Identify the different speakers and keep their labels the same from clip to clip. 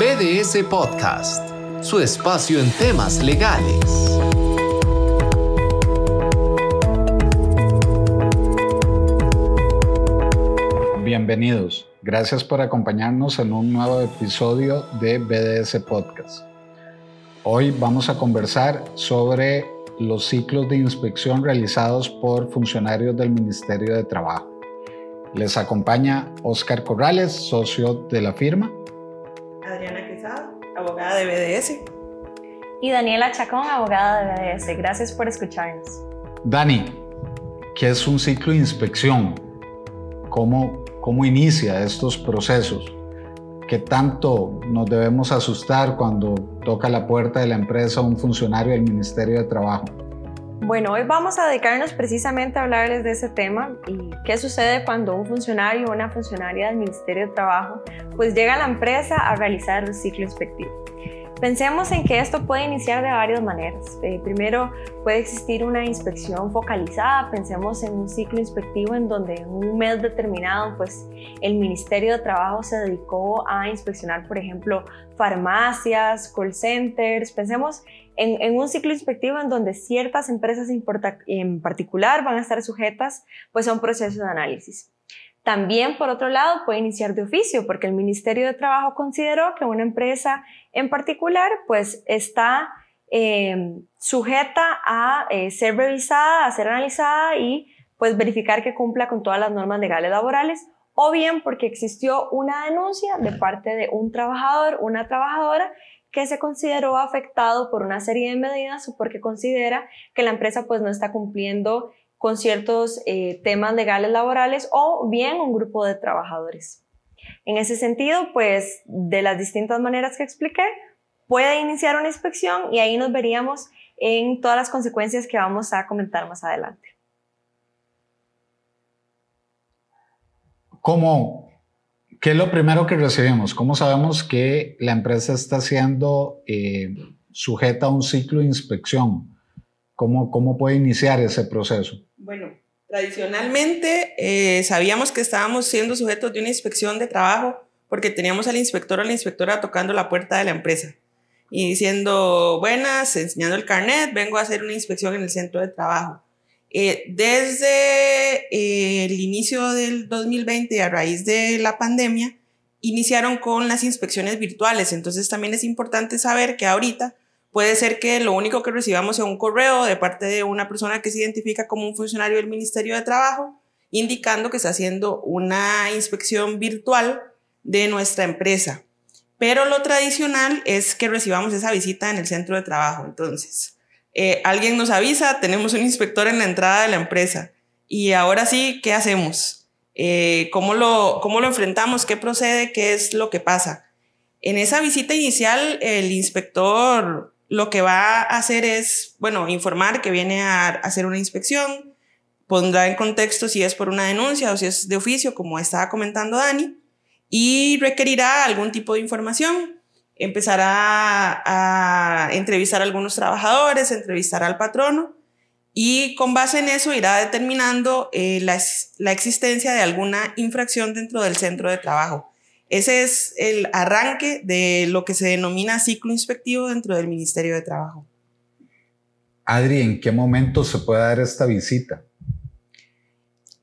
Speaker 1: BDS Podcast, su espacio en temas legales.
Speaker 2: Bienvenidos. Gracias por acompañarnos en un nuevo episodio de BDS Podcast. Hoy vamos a conversar sobre los ciclos de inspección realizados por funcionarios del Ministerio de Trabajo. Les acompaña Oscar Corrales, socio de la firma.
Speaker 3: Adriana Quesada, abogada de BDS.
Speaker 4: Y Daniela Chacón, abogada de BDS. Gracias por escucharnos.
Speaker 2: Dani, ¿qué es un ciclo de inspección? ¿Cómo, cómo inicia estos procesos? ¿Qué tanto nos debemos asustar cuando toca la puerta de la empresa un funcionario del Ministerio de Trabajo?
Speaker 4: Bueno, hoy vamos a dedicarnos precisamente a hablarles de ese tema y qué sucede cuando un funcionario o una funcionaria del Ministerio de Trabajo pues llega a la empresa a realizar el ciclo inspectivo. Pensemos en que esto puede iniciar de varias maneras. Eh, primero, puede existir una inspección focalizada. Pensemos en un ciclo inspectivo en donde en un mes determinado, pues el Ministerio de Trabajo se dedicó a inspeccionar, por ejemplo, farmacias, call centers. Pensemos en, en un ciclo inspectivo en donde ciertas empresas en particular van a estar sujetas pues, a un proceso de análisis. También, por otro lado, puede iniciar de oficio, porque el Ministerio de Trabajo consideró que una empresa en particular, pues, está eh, sujeta a eh, ser revisada, a ser analizada y, pues, verificar que cumpla con todas las normas legales laborales, o bien porque existió una denuncia de parte de un trabajador, una trabajadora, que se consideró afectado por una serie de medidas o porque considera que la empresa pues no está cumpliendo con ciertos eh, temas legales laborales o bien un grupo de trabajadores. En ese sentido, pues de las distintas maneras que expliqué, puede iniciar una inspección y ahí nos veríamos en todas las consecuencias que vamos a comentar más adelante.
Speaker 2: ¿Cómo? ¿Qué es lo primero que recibimos? ¿Cómo sabemos que la empresa está siendo eh, sujeta a un ciclo de inspección? ¿Cómo, ¿Cómo puede iniciar ese proceso?
Speaker 3: Bueno, tradicionalmente eh, sabíamos que estábamos siendo sujetos de una inspección de trabajo porque teníamos al inspector o la inspectora tocando la puerta de la empresa y diciendo, buenas, enseñando el carnet, vengo a hacer una inspección en el centro de trabajo. Eh, desde eh, el inicio del 2020, a raíz de la pandemia, iniciaron con las inspecciones virtuales. Entonces también es importante saber que ahorita Puede ser que lo único que recibamos sea un correo de parte de una persona que se identifica como un funcionario del Ministerio de Trabajo, indicando que está haciendo una inspección virtual de nuestra empresa. Pero lo tradicional es que recibamos esa visita en el centro de trabajo. Entonces, eh, alguien nos avisa, tenemos un inspector en la entrada de la empresa. Y ahora sí, ¿qué hacemos? Eh, ¿cómo, lo, ¿Cómo lo enfrentamos? ¿Qué procede? ¿Qué es lo que pasa? En esa visita inicial, el inspector lo que va a hacer es, bueno, informar que viene a hacer una inspección, pondrá en contexto si es por una denuncia o si es de oficio, como estaba comentando Dani, y requerirá algún tipo de información. Empezará a entrevistar a algunos trabajadores, entrevistar al patrono y con base en eso irá determinando eh, la, la existencia de alguna infracción dentro del centro de trabajo. Ese es el arranque de lo que se denomina ciclo inspectivo dentro del Ministerio de Trabajo.
Speaker 2: Adri, ¿en qué momento se puede dar esta visita?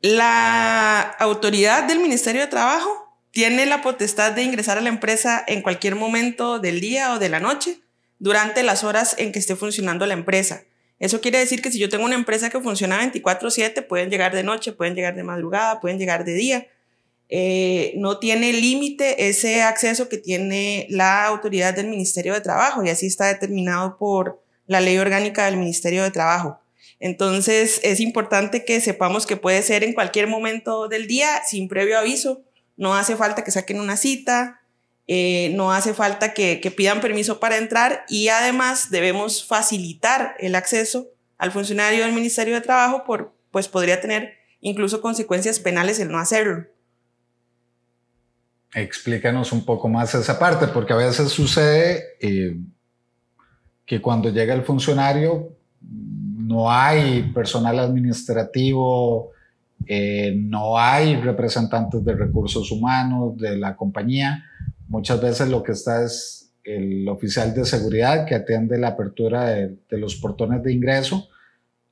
Speaker 3: La autoridad del Ministerio de Trabajo tiene la potestad de ingresar a la empresa en cualquier momento del día o de la noche durante las horas en que esté funcionando la empresa. Eso quiere decir que si yo tengo una empresa que funciona 24/7, pueden llegar de noche, pueden llegar de madrugada, pueden llegar de día. Eh, no tiene límite ese acceso que tiene la autoridad del Ministerio de Trabajo y así está determinado por la ley orgánica del Ministerio de Trabajo. Entonces es importante que sepamos que puede ser en cualquier momento del día sin previo aviso. No hace falta que saquen una cita, eh, no hace falta que, que pidan permiso para entrar y además debemos facilitar el acceso al funcionario del Ministerio de Trabajo, por, pues podría tener incluso consecuencias penales el no hacerlo.
Speaker 2: Explícanos un poco más esa parte, porque a veces sucede eh, que cuando llega el funcionario no hay personal administrativo, eh, no hay representantes de recursos humanos de la compañía, muchas veces lo que está es el oficial de seguridad que atiende la apertura de, los portones de ingreso.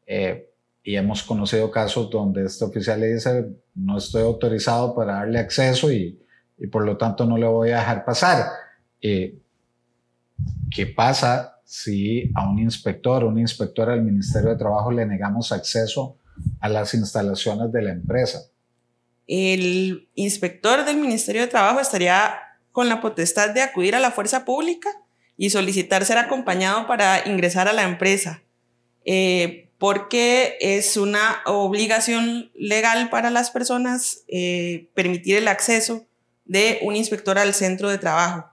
Speaker 2: Eh, y hemos conocido casos donde este oficial le dice, no estoy autorizado para darle acceso y, y por lo tanto no le voy a dejar pasar. Eh, ¿Qué pasa si a un inspector o una inspectora del Ministerio de Trabajo le negamos acceso a las instalaciones de la empresa?
Speaker 3: El inspector del Ministerio de Trabajo estaría con la potestad de acudir a la fuerza pública y solicitar ser acompañado para ingresar a la empresa. Eh, porque es una obligación legal para las personas eh, permitir el acceso de un inspector al centro de trabajo.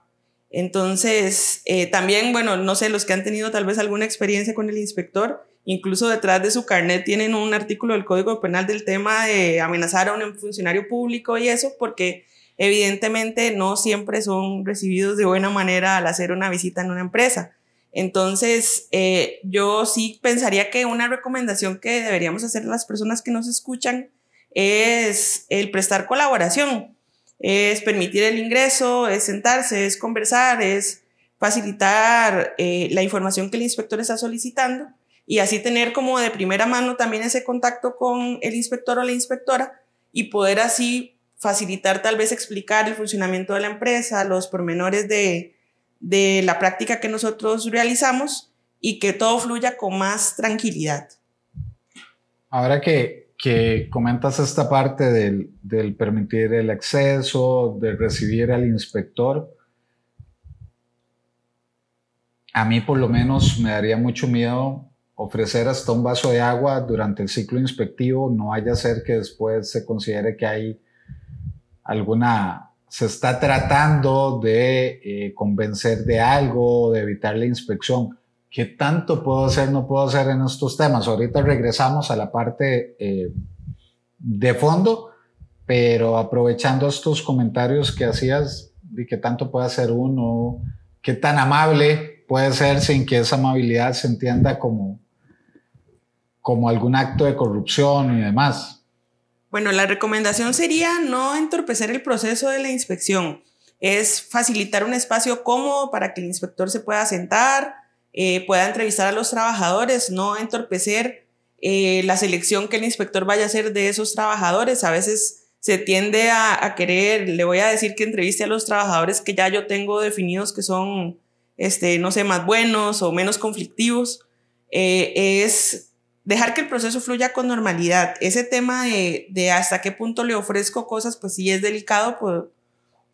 Speaker 3: Entonces, eh, también, bueno, no sé, los que han tenido tal vez alguna experiencia con el inspector, incluso detrás de su carnet tienen un artículo del Código Penal del tema de amenazar a un funcionario público y eso, porque evidentemente no siempre son recibidos de buena manera al hacer una visita en una empresa. Entonces, eh, yo sí pensaría que una recomendación que deberíamos hacer las personas que nos escuchan es el prestar colaboración, es permitir el ingreso, es sentarse, es conversar, es facilitar eh, la información que el inspector está solicitando y así tener como de primera mano también ese contacto con el inspector o la inspectora y poder así facilitar tal vez explicar el funcionamiento de la empresa, los pormenores de, de la práctica que nosotros realizamos y que todo fluya con más tranquilidad.
Speaker 2: Ahora que, que comentas esta parte del, permitir el acceso, de recibir al inspector, a mí por lo menos me daría mucho miedo ofrecer hasta un vaso de agua durante el ciclo inspectivo, no vaya a ser que después se considere que hay alguna se está tratando de eh, convencer de algo, de evitar la inspección. ¿Qué tanto puedo hacer, no puedo hacer en estos temas? Ahorita regresamos a la parte eh, de fondo, pero aprovechando estos comentarios que hacías, de qué tanto puede hacer uno, qué tan amable puede ser sin que esa amabilidad se entienda como, como algún acto de corrupción y demás.
Speaker 3: Bueno, la recomendación sería no entorpecer el proceso de la inspección. Es facilitar un espacio cómodo para que el inspector se pueda sentar, eh, pueda entrevistar a los trabajadores, no entorpecer eh, la selección que el inspector vaya a hacer de esos trabajadores. A veces se tiende a, querer, le voy a decir que entreviste a los trabajadores que ya yo tengo definidos que son, este, no sé, más buenos o menos conflictivos. Eh, es dejar que el proceso fluya con normalidad. Ese tema de, hasta qué punto le ofrezco cosas, pues sí es delicado por,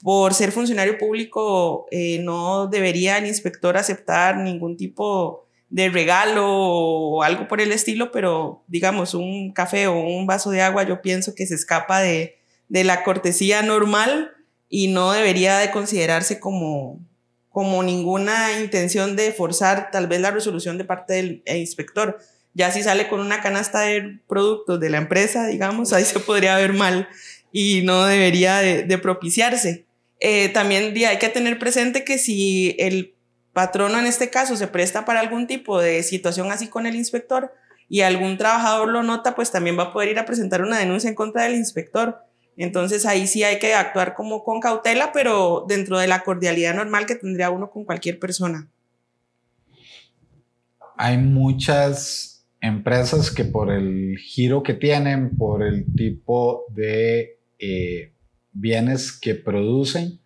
Speaker 3: por ser funcionario público, eh, no debería el inspector aceptar ningún tipo de regalo o algo por el estilo, pero digamos un café o un vaso de agua yo pienso que se escapa de, de la cortesía normal y no debería de considerarse como, como ninguna intención de forzar tal vez la resolución de parte del inspector ya si sale con una canasta de productos de la empresa, digamos, ahí se podría ver mal y no debería de, propiciarse. Eh, también hay que tener presente que si el patrono en este caso se presta para algún tipo de situación así con el inspector y algún trabajador lo nota, pues también va a poder ir a presentar una denuncia en contra del inspector. Entonces ahí sí hay que actuar como con cautela, pero dentro de la cordialidad normal que tendría uno con cualquier persona.
Speaker 2: Hay muchas empresas que por el giro que tienen, por el tipo de eh, bienes que producen,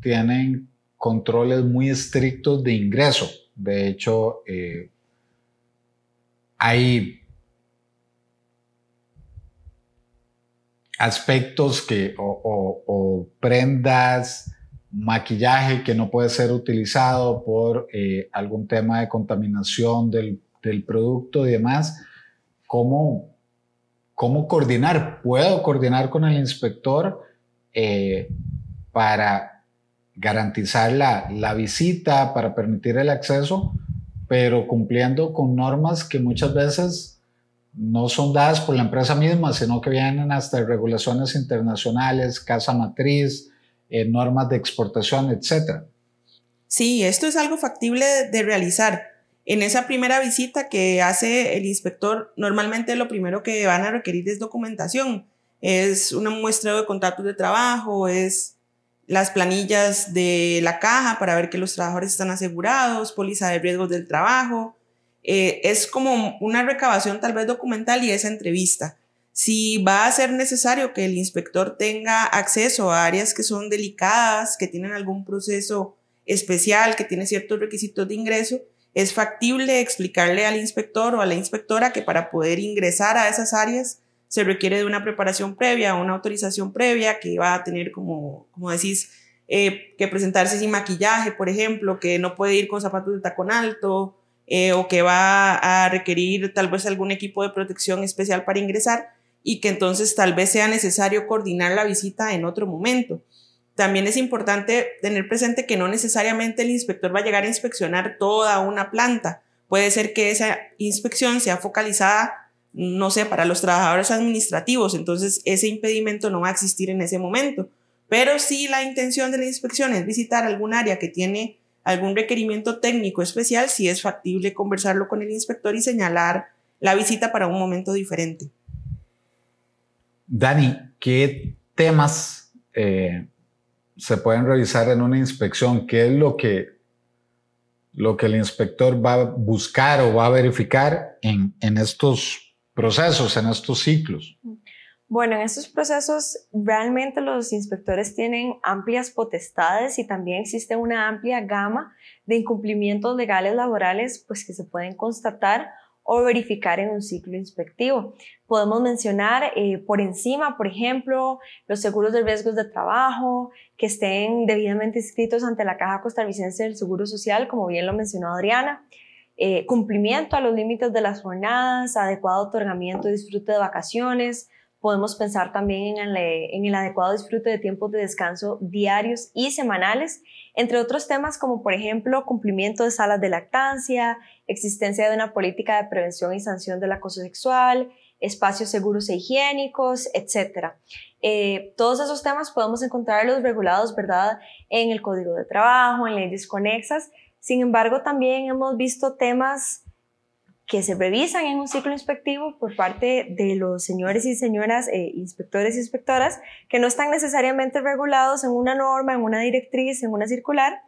Speaker 2: tienen controles muy estrictos de ingreso. De hecho, eh, hay aspectos que, o, prendas, maquillaje que no puede ser utilizado por eh, algún tema de contaminación del producto y demás, ¿cómo, cómo coordinar? ¿Puedo coordinar con el inspector eh, para garantizar la, la visita, para permitir el acceso, pero cumpliendo con normas que muchas veces no son dadas por la empresa misma, sino que vienen hasta regulaciones internacionales, casa matriz, eh, normas de exportación, etc.
Speaker 3: Sí, esto es algo factible de realizar. En esa primera visita que hace el inspector, normalmente lo primero que van a requerir es documentación. Es una muestra de contratos de trabajo, es las planillas de la caja para ver que los trabajadores están asegurados, póliza de riesgos del trabajo. Eh, es como una recabación tal vez documental y esa entrevista. Si va a ser necesario que el inspector tenga acceso a áreas que son delicadas, que tienen algún proceso especial, que tiene ciertos requisitos de ingreso, es factible explicarle al inspector o a la inspectora que para poder ingresar a esas áreas se requiere de una preparación previa, una autorización previa que va a tener, como, como decís, eh, que presentarse sin maquillaje, por ejemplo, que no puede ir con zapatos de tacón alto eh, o que va a requerir tal vez algún equipo de protección especial para ingresar y que entonces tal vez sea necesario coordinar la visita en otro momento. También es importante tener presente que no necesariamente el inspector va a llegar a inspeccionar toda una planta. Puede ser que esa inspección sea focalizada no sé, para los trabajadores administrativos, entonces ese impedimento no va a existir en ese momento. Pero si la intención de la inspección es visitar algún área que tiene algún requerimiento técnico especial, sí es factible conversarlo con el inspector y señalar la visita para un momento diferente.
Speaker 2: Dani, ¿qué temas eh, se pueden revisar en una inspección? ¿Qué es lo que, lo que el inspector va a buscar o va a verificar en, en estos procesos, en estos ciclos?
Speaker 4: Bueno, en estos procesos realmente los inspectores tienen amplias potestades y también existe una amplia gama de incumplimientos legales laborales pues, que se pueden constatar o verificar en un ciclo inspectivo. Podemos mencionar eh, por encima, por ejemplo, los seguros de riesgos de trabajo, que estén debidamente inscritos ante la Caja Costarricense del Seguro Social, como bien lo mencionó Adriana, eh, cumplimiento a los límites de las jornadas, adecuado otorgamiento y disfrute de vacaciones. Podemos pensar también en el, adecuado disfrute de tiempos de descanso diarios y semanales, entre otros temas como por ejemplo cumplimiento de salas de lactancia, existencia de una política de prevención y sanción del acoso sexual, espacios seguros e higiénicos, etc. Eh, todos esos temas podemos encontrarlos regulados, ¿verdad?, en el Código de Trabajo, en leyes conexas, sin embargo, también hemos visto temas que se revisan en un ciclo inspectivo por parte de los señores y señoras eh, inspectores y inspectoras que no están necesariamente regulados en una norma, en una directriz, en una circular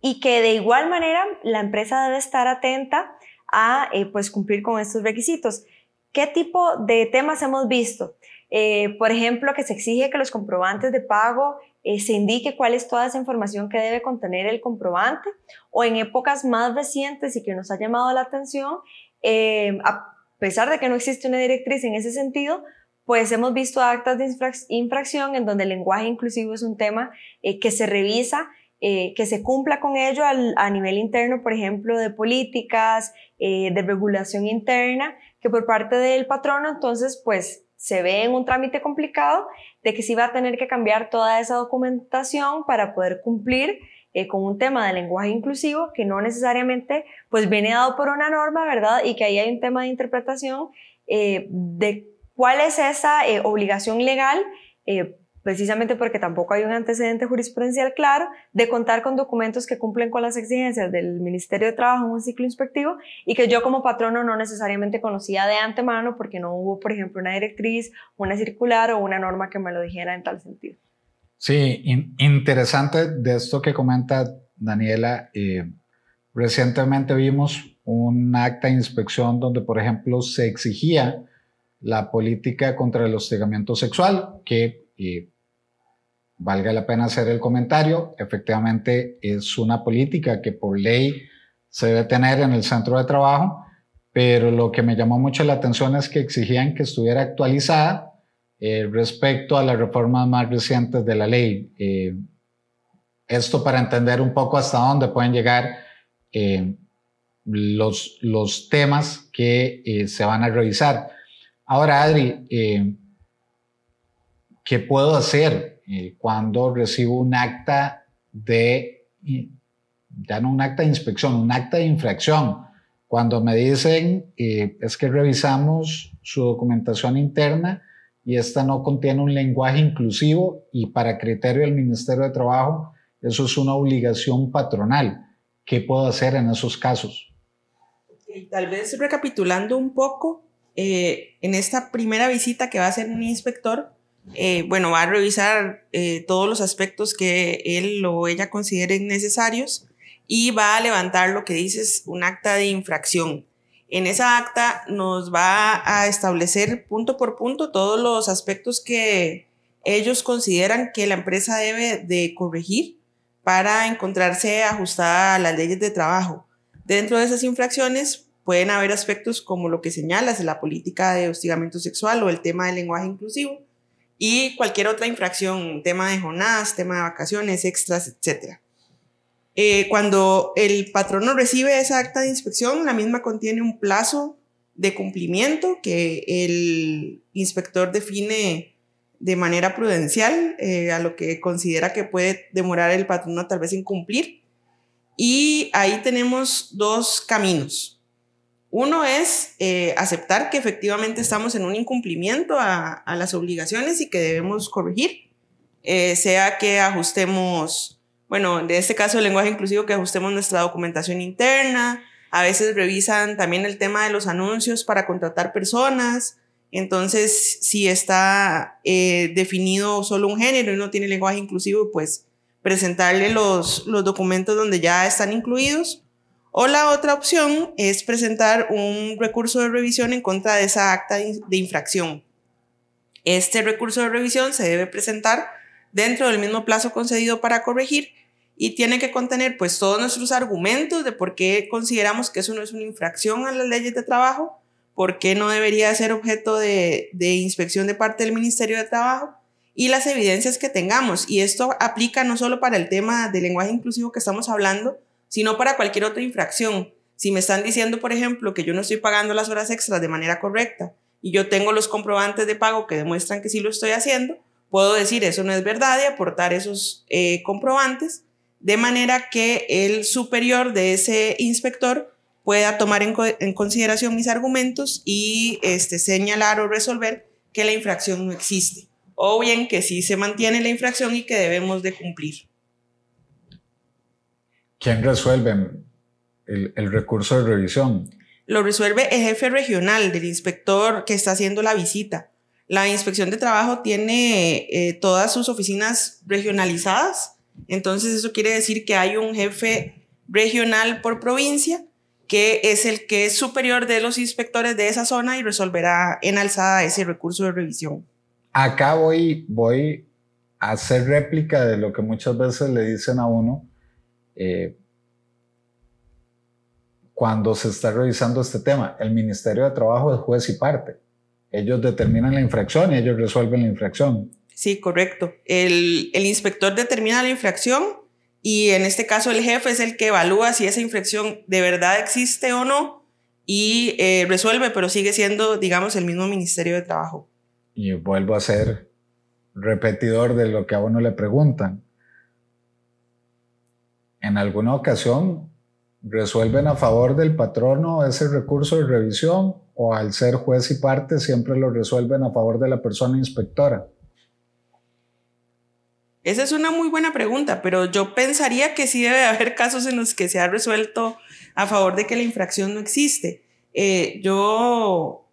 Speaker 4: y que de igual manera la empresa debe estar atenta a eh, pues cumplir con estos requisitos. ¿Qué tipo de temas hemos visto? Eh, por ejemplo, que se exige que los comprobantes de pago eh, se indique cuál es toda esa información que debe contener el comprobante o en épocas más recientes y que nos ha llamado la atención, eh, a pesar de que no existe una directriz en ese sentido, pues hemos visto actas de infracción en donde el lenguaje inclusivo es un tema que se revisa, que se cumpla con ello a nivel interno, por ejemplo, de políticas, de regulación interna, que por parte del patrono, entonces, pues se ve en un trámite complicado de que sí va a tener que cambiar toda esa documentación para poder cumplir eh, con un tema de lenguaje inclusivo que no necesariamente pues viene dado por una norma, ¿verdad? Y que ahí hay un tema de interpretación eh, de cuál es esa eh, obligación legal precisamente porque tampoco hay un antecedente jurisprudencial claro de contar con documentos que cumplen con las exigencias del Ministerio de Trabajo en un ciclo inspectivo y que yo como patrono no necesariamente conocía de antemano porque no hubo, por ejemplo, una directriz, una circular o una norma que me lo dijera en tal sentido.
Speaker 2: Sí, interesante de esto que comenta Daniela. Eh, recientemente vimos un acta de inspección donde, por ejemplo, se exigía la política contra el hostigamiento sexual, que y valga la pena hacer el comentario, efectivamente es una política que por ley se debe tener en el centro de trabajo, pero lo que me llamó mucho la atención es que exigían que estuviera actualizada eh, respecto a las reformas más recientes de la ley. Eh, esto para entender un poco hasta dónde pueden llegar eh, los, los temas que se van a revisar. Ahora, Adri, ¿Qué puedo hacer eh, cuando recibo un acta de, ya no un acta de inspección, un acta de infracción? Cuando me dicen, eh, es que revisamos su documentación interna y esta no contiene un lenguaje inclusivo y para criterio del Ministerio de Trabajo, eso es una obligación patronal. ¿Qué puedo hacer en esos casos?
Speaker 3: Tal vez recapitulando un poco, eh, en esta primera visita que va a hacer un inspector, eh, bueno, va a revisar eh, todos los aspectos que él o ella consideren necesarios y va a levantar lo que dice es un acta de infracción. En esa acta nos va a establecer punto por punto todos los aspectos que ellos consideran que la empresa debe de corregir para encontrarse ajustada a las leyes de trabajo. Dentro de esas infracciones pueden haber aspectos como lo que señalas, la política de hostigamiento sexual o el tema del lenguaje inclusivo y cualquier otra infracción, tema de jornadas, tema de vacaciones, extras, etc. Eh, cuando el patrono recibe esa acta de inspección, la misma contiene un plazo de cumplimiento que el inspector define de manera prudencial eh, a lo que considera que puede demorar el patrono tal vez en cumplir. Y ahí tenemos dos caminos. Uno es eh, aceptar que efectivamente estamos en un incumplimiento a, las obligaciones y que debemos corregir, sea que ajustemos bueno, en este caso el lenguaje inclusivo, que ajustemos nuestra documentación interna, a veces revisan también el tema de los anuncios para contratar personas, entonces si está eh, definido solo un género y no tiene lenguaje inclusivo, pues presentarle los documentos donde ya están incluidos. O la otra opción es presentar un recurso de revisión en contra de esa acta de infracción. Este recurso de revisión se debe presentar dentro del mismo plazo concedido para corregir y tiene que contener pues todos nuestros argumentos de por qué consideramos que eso no es una infracción a las leyes de trabajo, por qué no debería ser objeto de, de inspección de parte del Ministerio de Trabajo y las evidencias que tengamos. Y esto aplica no solo para el tema del lenguaje inclusivo que estamos hablando, sino para cualquier otra infracción. Si me están diciendo, por ejemplo, que yo no estoy pagando las horas extras de manera correcta y yo tengo los comprobantes de pago que demuestran que sí lo estoy haciendo, puedo decir eso no es verdad y aportar esos eh, comprobantes de manera que el superior de ese inspector pueda tomar en, consideración mis argumentos y este, señalar o resolver que la infracción no existe, o bien que sí se mantiene la infracción y que debemos de cumplir.
Speaker 2: ¿Quién resuelve el, recurso de revisión?
Speaker 3: Lo resuelve el jefe regional del inspector que está haciendo la visita. La inspección de trabajo tiene eh, todas sus oficinas regionalizadas entonces eso quiere decir que hay un jefe regional por provincia que es el que es superior de los inspectores de esa zona y resolverá en alzada ese recurso de revisión.
Speaker 2: Acá voy, voy a hacer réplica de lo que muchas veces le dicen a uno eh, cuando se está revisando este tema. El Ministerio de Trabajo es juez y parte. Ellos determinan la infracción y ellos resuelven la infracción.
Speaker 3: Sí, correcto. El, inspector determina la infracción y en este caso el jefe es el que evalúa si esa infracción de verdad existe o no y eh, resuelve, pero sigue siendo, digamos, el mismo Ministerio de Trabajo.
Speaker 2: Y vuelvo a ser repetidor de lo que a uno le preguntan. En alguna ocasión resuelven a favor del patrono ese recurso de revisión o al ser juez y parte siempre lo resuelven a favor de la persona inspectora.
Speaker 3: Esa es una muy buena pregunta, pero yo pensaría que sí debe haber casos en los que se ha resuelto a favor de que la infracción no existe. Eh, yo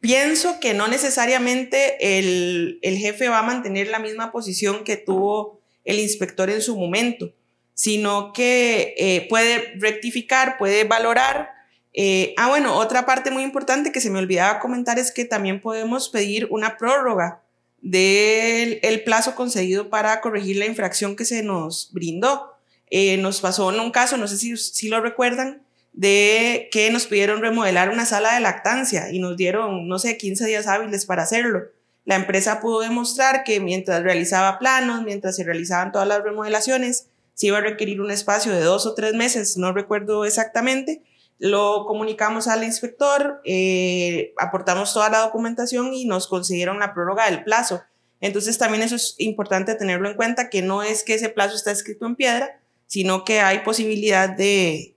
Speaker 3: pienso que no necesariamente el, jefe va a mantener la misma posición que tuvo el inspector en su momento, sino que eh, puede rectificar, puede valorar. Eh, ah, bueno, otra parte muy importante que se me olvidaba comentar es que también podemos pedir una prórroga del el plazo concedido para corregir la infracción que se nos brindó. Eh, nos pasó en un caso, no sé si, si lo recuerdan, de que nos pidieron remodelar una sala de lactancia y nos dieron, no sé, 15 días hábiles para hacerlo. La empresa pudo demostrar que mientras realizaba planos, mientras se realizaban todas las remodelaciones, se iba a requerir un espacio de dos o tres meses, no recuerdo exactamente, lo comunicamos al inspector, eh, aportamos toda la documentación y nos consiguieron la prórroga del plazo. Entonces también eso es importante tenerlo en cuenta, que no es que ese plazo está escrito en piedra, sino que hay posibilidad de,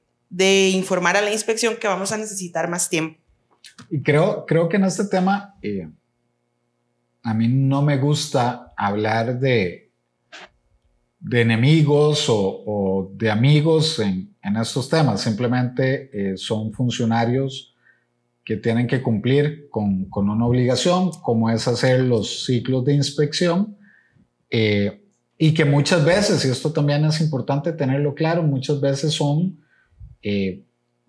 Speaker 3: informar a la inspección que vamos a necesitar más tiempo.
Speaker 2: Y creo, creo que en este tema, eh, a mí no me gusta hablar de, de enemigos o, de amigos en, estos temas. Simplemente eh, son funcionarios que tienen que cumplir con, con una obligación, como es hacer los ciclos de inspección, eh, y que muchas veces, y esto también es importante tenerlo claro, muchas veces son eh,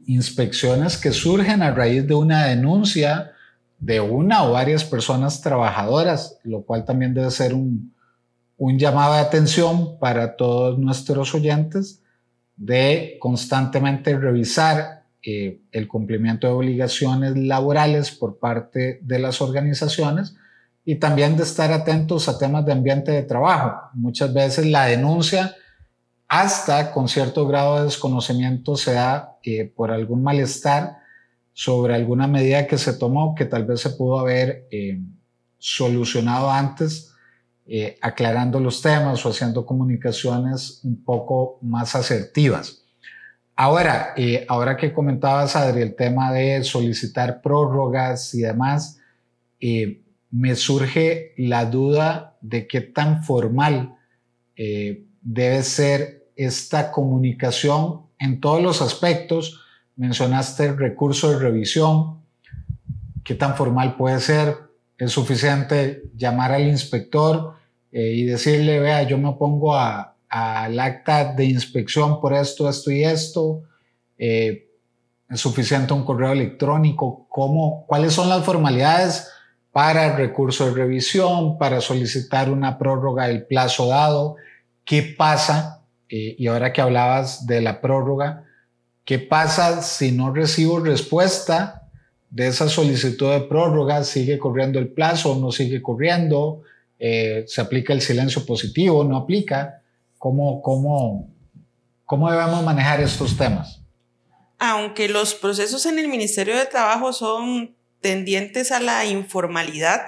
Speaker 2: inspecciones que surgen a raíz de una denuncia de una o varias personas trabajadoras, lo cual también debe ser un, un llamado de atención para todos nuestros oyentes de constantemente revisar eh, el cumplimiento de obligaciones laborales por parte de las organizaciones y también de estar atentos a temas de ambiente de trabajo. Muchas veces la denuncia hasta con cierto grado de desconocimiento se da eh, por algún malestar sobre alguna medida que se tomó que tal vez se pudo haber eh, solucionado antes, aclarando los temas o haciendo comunicaciones un poco más asertivas. Ahora, eh, ahora que comentabas, Adri, el tema de solicitar prórrogas y demás, eh, me surge la duda de qué tan formal eh, debe ser esta comunicación en todos los aspectos. Mencionaste el recurso de revisión, qué tan formal puede ser. Es suficiente llamar al inspector y decirle, vea, yo me pongo a, al acta de inspección por esto, esto y esto. Eh, es suficiente un correo electrónico. ¿Cómo, ¿Cuáles son las formalidades para el recurso de revisión, para solicitar una prórroga del plazo dado? ¿Qué pasa? Eh, y ahora que hablabas de la prórroga, ¿qué pasa si no recibo respuesta de esa solicitud de prórroga? ¿Sigue corriendo el plazo no sigue corriendo? Eh, ¿Se aplica el silencio positivo? ¿No aplica? ¿Cómo, cómo, cómo debemos manejar estos temas?
Speaker 3: Aunque los procesos en el Ministerio de Trabajo son tendientes a la informalidad,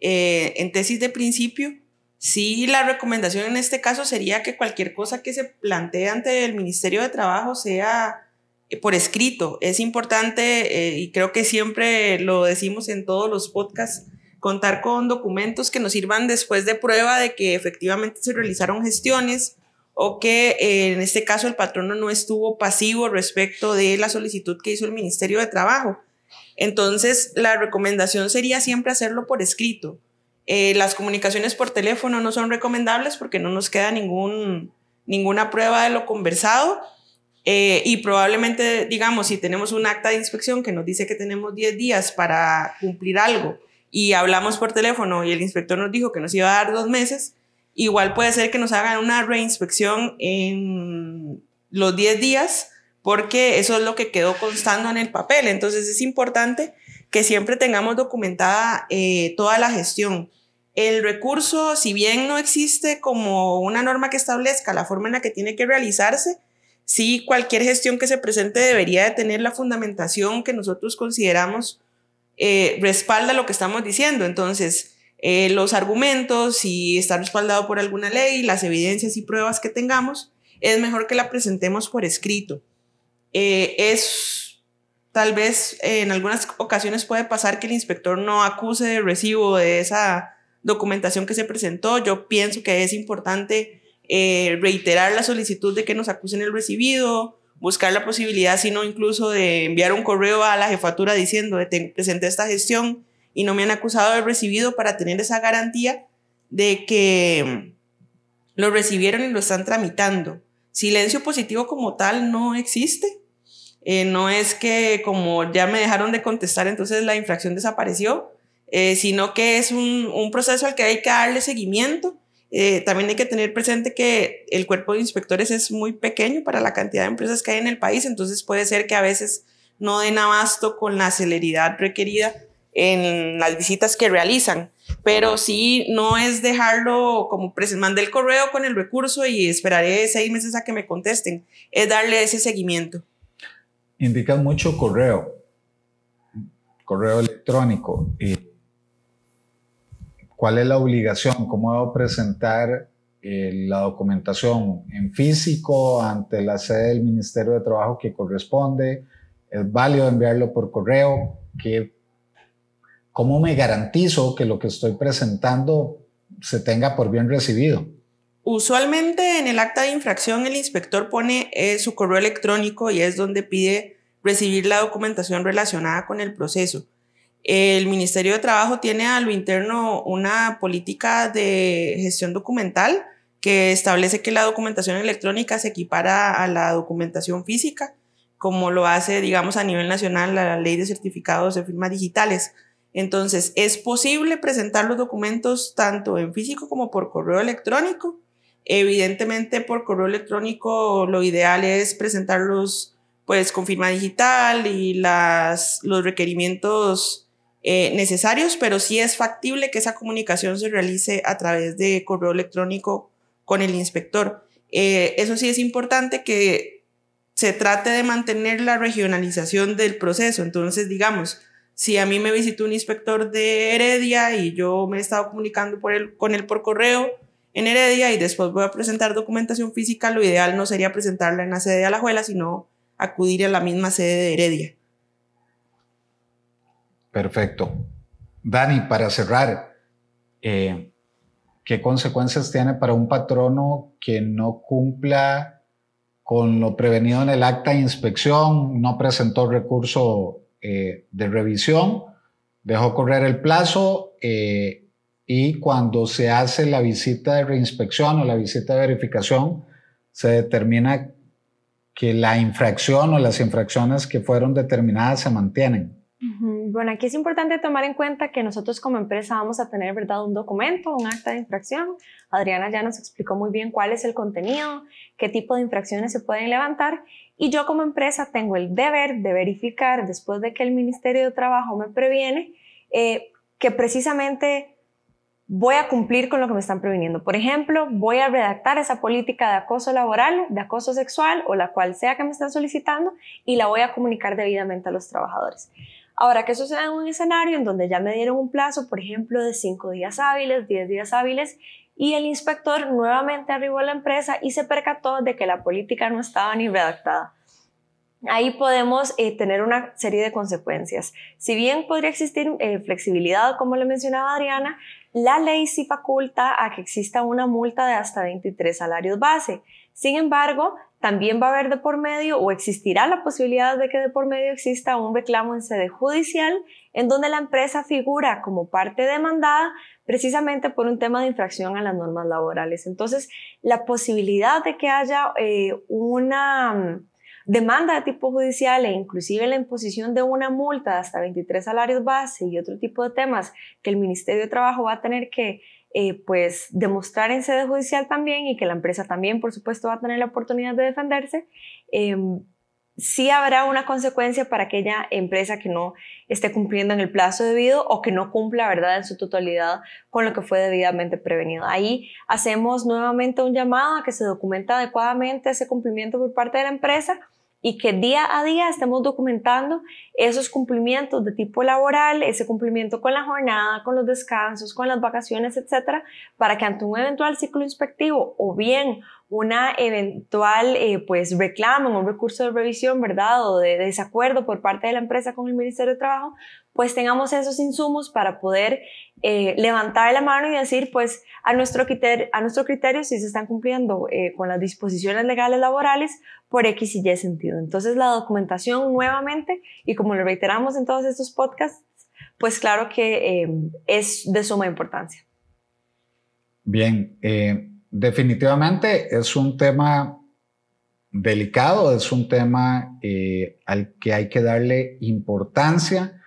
Speaker 3: eh, en tesis de principio, sí la recomendación en este caso sería que cualquier cosa que se plantee ante el Ministerio de Trabajo sea por escrito. Es importante, eh, y creo que siempre lo decimos en todos los podcasts, contar con documentos que nos sirvan después de prueba de que efectivamente se realizaron gestiones o que eh, en este caso el patrono no estuvo pasivo respecto de la solicitud que hizo el Ministerio de Trabajo. Entonces, la recomendación sería siempre hacerlo por escrito. Eh, las comunicaciones por teléfono no son recomendables porque no nos queda ningún, ninguna prueba de lo conversado. Eh, y probablemente, digamos, si tenemos un acta de inspección que nos dice que tenemos 10 días para cumplir algo y hablamos por teléfono y el inspector nos dijo que nos iba a dar dos meses, igual puede ser que nos hagan una reinspección en los 10 días porque eso es lo que quedó constando en el papel. Entonces es importante que siempre tengamos documentada eh, toda la gestión. El recurso, si bien no existe como una norma que establezca la forma en la que tiene que realizarse, sí cualquier gestión que se presente debería de tener la fundamentación que nosotros consideramos eh, respalda lo que estamos diciendo. Entonces, eh, los argumentos, si está respaldado por alguna ley, las evidencias y pruebas que tengamos, es mejor que la presentemos por escrito. Eh, es tal vez en algunas ocasiones puede pasar que el inspector no acuse de recibo de esa documentación que se presentó. Yo pienso que es importante reiterar la solicitud de que nos acusen el recibido, buscar la posibilidad, sino incluso de enviar un correo a la jefatura diciendo, te presenté esta gestión y no me han acusado de recibido para tener esa garantía de que lo recibieron y lo están tramitando. Silencio positivo como tal no existe. Eh, no es que como ya me dejaron de contestar, entonces la infracción desapareció, eh, sino que es un proceso al que hay que darle seguimiento eh, también hay que tener presente que el cuerpo de inspectores es muy pequeño para la cantidad de empresas que hay en el país, entonces puede ser que a veces no den abasto con la celeridad requerida en las visitas que realizan, pero sí no es dejarlo como mandé el correo con el recurso y esperaré seis meses a que me contesten, es darle ese seguimiento.
Speaker 2: Indican mucho correo, correo electrónico. Y ¿Cuál es la obligación? ¿Cómo debo presentar eh, la documentación en físico ante la sede del Ministerio de Trabajo que corresponde? ¿Es válido enviarlo por correo? ¿Qué, ¿Cómo me garantizo que lo que estoy presentando se tenga por bien recibido?
Speaker 3: Usualmente en el acta de infracción el inspector pone eh, su correo electrónico y es donde pide recibir la documentación relacionada con el proceso. El Ministerio de Trabajo tiene a lo interno una política de gestión documental que establece que la documentación electrónica se equipara a la documentación física, como lo hace, digamos, a nivel nacional la ley de certificados de firmas digitales. Entonces, es posible presentar los documentos tanto en físico como por correo electrónico. Evidentemente, por correo electrónico lo ideal es presentarlos pues con firma digital y las, los requerimientos eh, necesarios, pero sí es factible que esa comunicación se realice a través de correo electrónico con el inspector. Eh, eso sí es importante que se trate de mantener la regionalización del proceso. Entonces, digamos, si a mí me visitó un inspector de Heredia y yo me he estado comunicando con él por correo en Heredia y después voy a presentar documentación física, lo ideal no sería presentarla en la sede de Alajuela, sino acudir a la misma sede de Heredia.
Speaker 2: Perfecto. Dani, para cerrar, eh, ¿qué consecuencias tiene para un patrono que no cumpla con lo prevenido en el acta de inspección, no presentó recurso eh, de revisión, dejó correr el plazo eh, y cuando se hace la visita de reinspección o la visita de verificación, se determina que la infracción o las infracciones que fueron determinadas se mantienen.
Speaker 4: Bueno, aquí es importante tomar en cuenta que nosotros como empresa vamos a tener, ¿verdad?, un documento, un acta de infracción. Adriana ya nos explicó muy bien cuál es el contenido, qué tipo de infracciones se pueden levantar y yo como empresa tengo el deber de verificar después de que el Ministerio de Trabajo me previene eh, que precisamente voy a cumplir con lo que me están previniendo. Por ejemplo, voy a redactar esa política de acoso laboral, de acoso sexual o la cual sea que me están solicitando y la voy a comunicar debidamente a los trabajadores. Ahora, ¿qué sucede en un escenario en donde ya me dieron un plazo, por ejemplo, de 5 días hábiles, 10 días hábiles, y el inspector nuevamente arribó a la empresa y se percató de que la política no estaba ni redactada? Ahí podemos eh, tener una serie de consecuencias. Si bien podría existir eh, flexibilidad, como le mencionaba Adriana, la ley sí faculta a que exista una multa de hasta 23 salarios base. Sin embargo, también va a haber de por medio o existirá la posibilidad de que de por medio exista un reclamo en sede judicial en donde la empresa figura como parte demandada precisamente por un tema de infracción a las normas laborales. Entonces, la posibilidad de que haya eh, una mm, demanda de tipo judicial e inclusive la imposición de una multa de hasta 23 salarios base y otro tipo de temas que el Ministerio de Trabajo va a tener que eh, pues demostrar en sede judicial también y que la empresa también, por supuesto, va a tener la oportunidad de defenderse, eh, sí habrá una consecuencia para aquella empresa que no esté cumpliendo en el plazo debido o que no cumpla, ¿verdad?, en su totalidad con lo que fue debidamente prevenido. Ahí hacemos nuevamente un llamado a que se documente adecuadamente ese cumplimiento por parte de la empresa y que día a día estemos documentando esos cumplimientos de tipo laboral, ese cumplimiento con la jornada, con los descansos, con las vacaciones, etcétera, para que ante un eventual ciclo inspectivo o bien una eventual eh, pues reclamo, un recurso de revisión, ¿verdad? O de desacuerdo por parte de la empresa con el Ministerio de Trabajo, pues tengamos esos insumos para poder eh, levantar la mano y decir, pues a nuestro criterio, a nuestro criterio si se están cumpliendo eh, con las disposiciones legales laborales por X y Y sentido. Entonces la documentación nuevamente, y como lo reiteramos en todos estos podcasts, pues claro que eh, es de suma importancia.
Speaker 2: Bien, definitivamente es un tema delicado, es un tema al que hay que darle importancia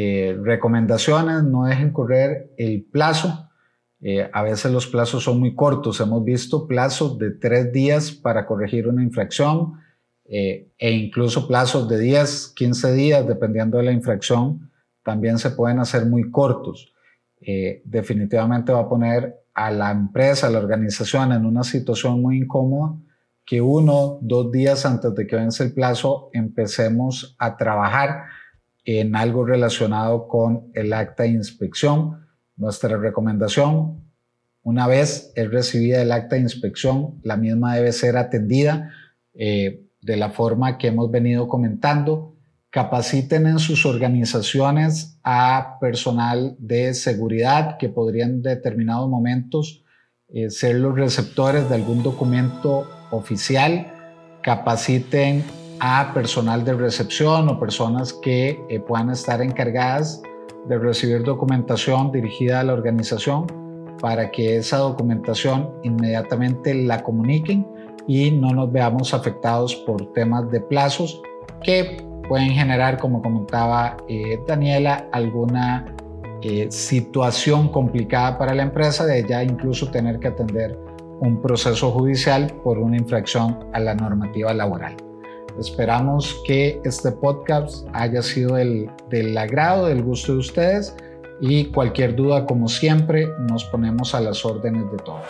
Speaker 2: eh, recomendaciones, no dejen correr el plazo. Eh, a veces los plazos son muy cortos. Hemos visto plazos de tres días para corregir una infracción eh, e incluso plazos de 10, 15 días, dependiendo de la infracción, también se pueden hacer muy cortos. definitivamente va a poner a la empresa, a la organización en una situación muy incómoda que uno, dos días antes de que vence el plazo empecemos a trabajar en algo relacionado con el acta de inspección. Nuestra recomendación, una vez es recibida el acta de inspección, la misma debe ser atendida eh, de la forma que hemos venido comentando. Capaciten en sus organizaciones a personal de seguridad que podrían en determinados momentos eh, ser los receptores de algún documento oficial. Capaciten a personal de recepción o personas que eh, puedan estar encargadas de recibir documentación dirigida a la organización para que esa documentación inmediatamente la comuniquen y no nos veamos afectados por temas de plazos que pueden generar, como comentaba eh, Daniela, alguna eh, situación complicada para la empresa de ya incluso tener que atender un proceso judicial por una infracción a la normativa laboral. Esperamos que este podcast haya sido del, del agrado, del gusto de ustedes y cualquier duda, como siempre, nos ponemos a las órdenes de todos.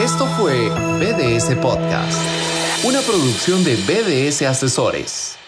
Speaker 1: Esto fue BDS Podcast, una producción de BDS Asesores.